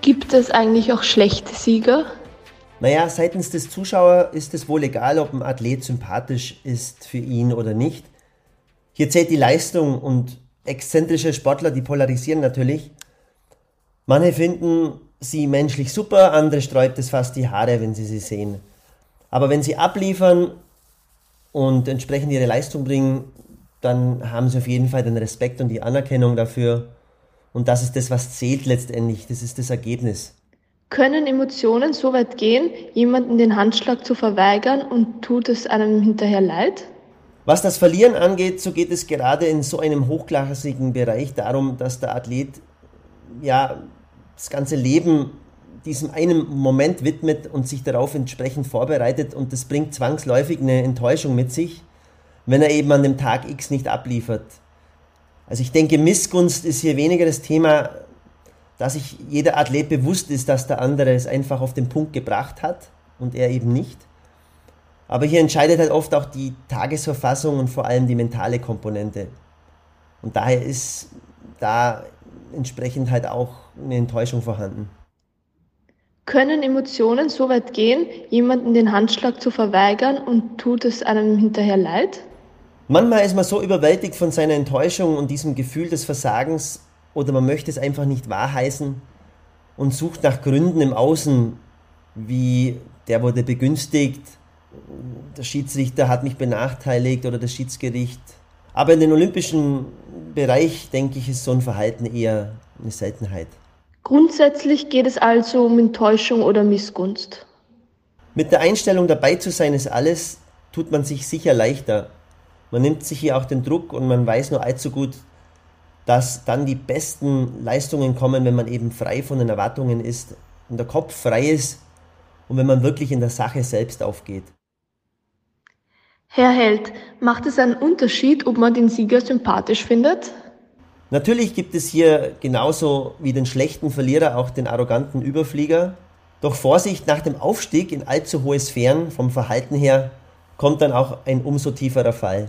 Gibt es eigentlich auch schlechte Sieger? Naja, seitens des Zuschauers ist es wohl egal, ob ein Athlet sympathisch ist für ihn oder nicht. Hier zählt die Leistung und exzentrische Sportler, die polarisieren natürlich. Manche finden sie menschlich super, andere sträubt es fast die Haare, wenn sie sie sehen. Aber wenn sie abliefern und entsprechend ihre Leistung bringen, dann haben sie auf jeden Fall den Respekt und die Anerkennung dafür. Und das ist das, was zählt letztendlich. Das ist das Ergebnis. Können Emotionen so weit gehen, jemanden den Handschlag zu verweigern und tut es einem hinterher leid? Was das Verlieren angeht, so geht es gerade in so einem hochklassigen Bereich darum, dass der Athlet ja das ganze Leben diesem einen Moment widmet und sich darauf entsprechend vorbereitet und das bringt zwangsläufig eine Enttäuschung mit sich, wenn er eben an dem Tag X nicht abliefert. Also ich denke, Missgunst ist hier weniger das Thema, dass sich jeder Athlet bewusst ist, dass der andere es einfach auf den Punkt gebracht hat und er eben nicht. Aber hier entscheidet halt oft auch die Tagesverfassung und vor allem die mentale Komponente. Und daher ist da entsprechend halt auch eine Enttäuschung vorhanden. Können Emotionen so weit gehen, jemanden den Handschlag zu verweigern und tut es einem hinterher leid? Manchmal ist man so überwältigt von seiner Enttäuschung und diesem Gefühl des Versagens oder man möchte es einfach nicht wahrheißen und sucht nach Gründen im Außen, wie der wurde begünstigt, der Schiedsrichter hat mich benachteiligt oder das Schiedsgericht. Aber in den olympischen Bereich, denke ich, ist so ein Verhalten eher eine Seltenheit. Grundsätzlich geht es also um Enttäuschung oder Missgunst. Mit der Einstellung dabei zu sein ist alles, tut man sich sicher leichter. Man nimmt sich hier auch den Druck und man weiß nur allzu gut, dass dann die besten Leistungen kommen, wenn man eben frei von den Erwartungen ist und der Kopf frei ist und wenn man wirklich in der Sache selbst aufgeht. Herr Held, macht es einen Unterschied, ob man den Sieger sympathisch findet? Natürlich gibt es hier genauso wie den schlechten Verlierer auch den arroganten Überflieger. Doch Vorsicht, nach dem Aufstieg in allzu hohe Sphären vom Verhalten her kommt dann auch ein umso tieferer Fall.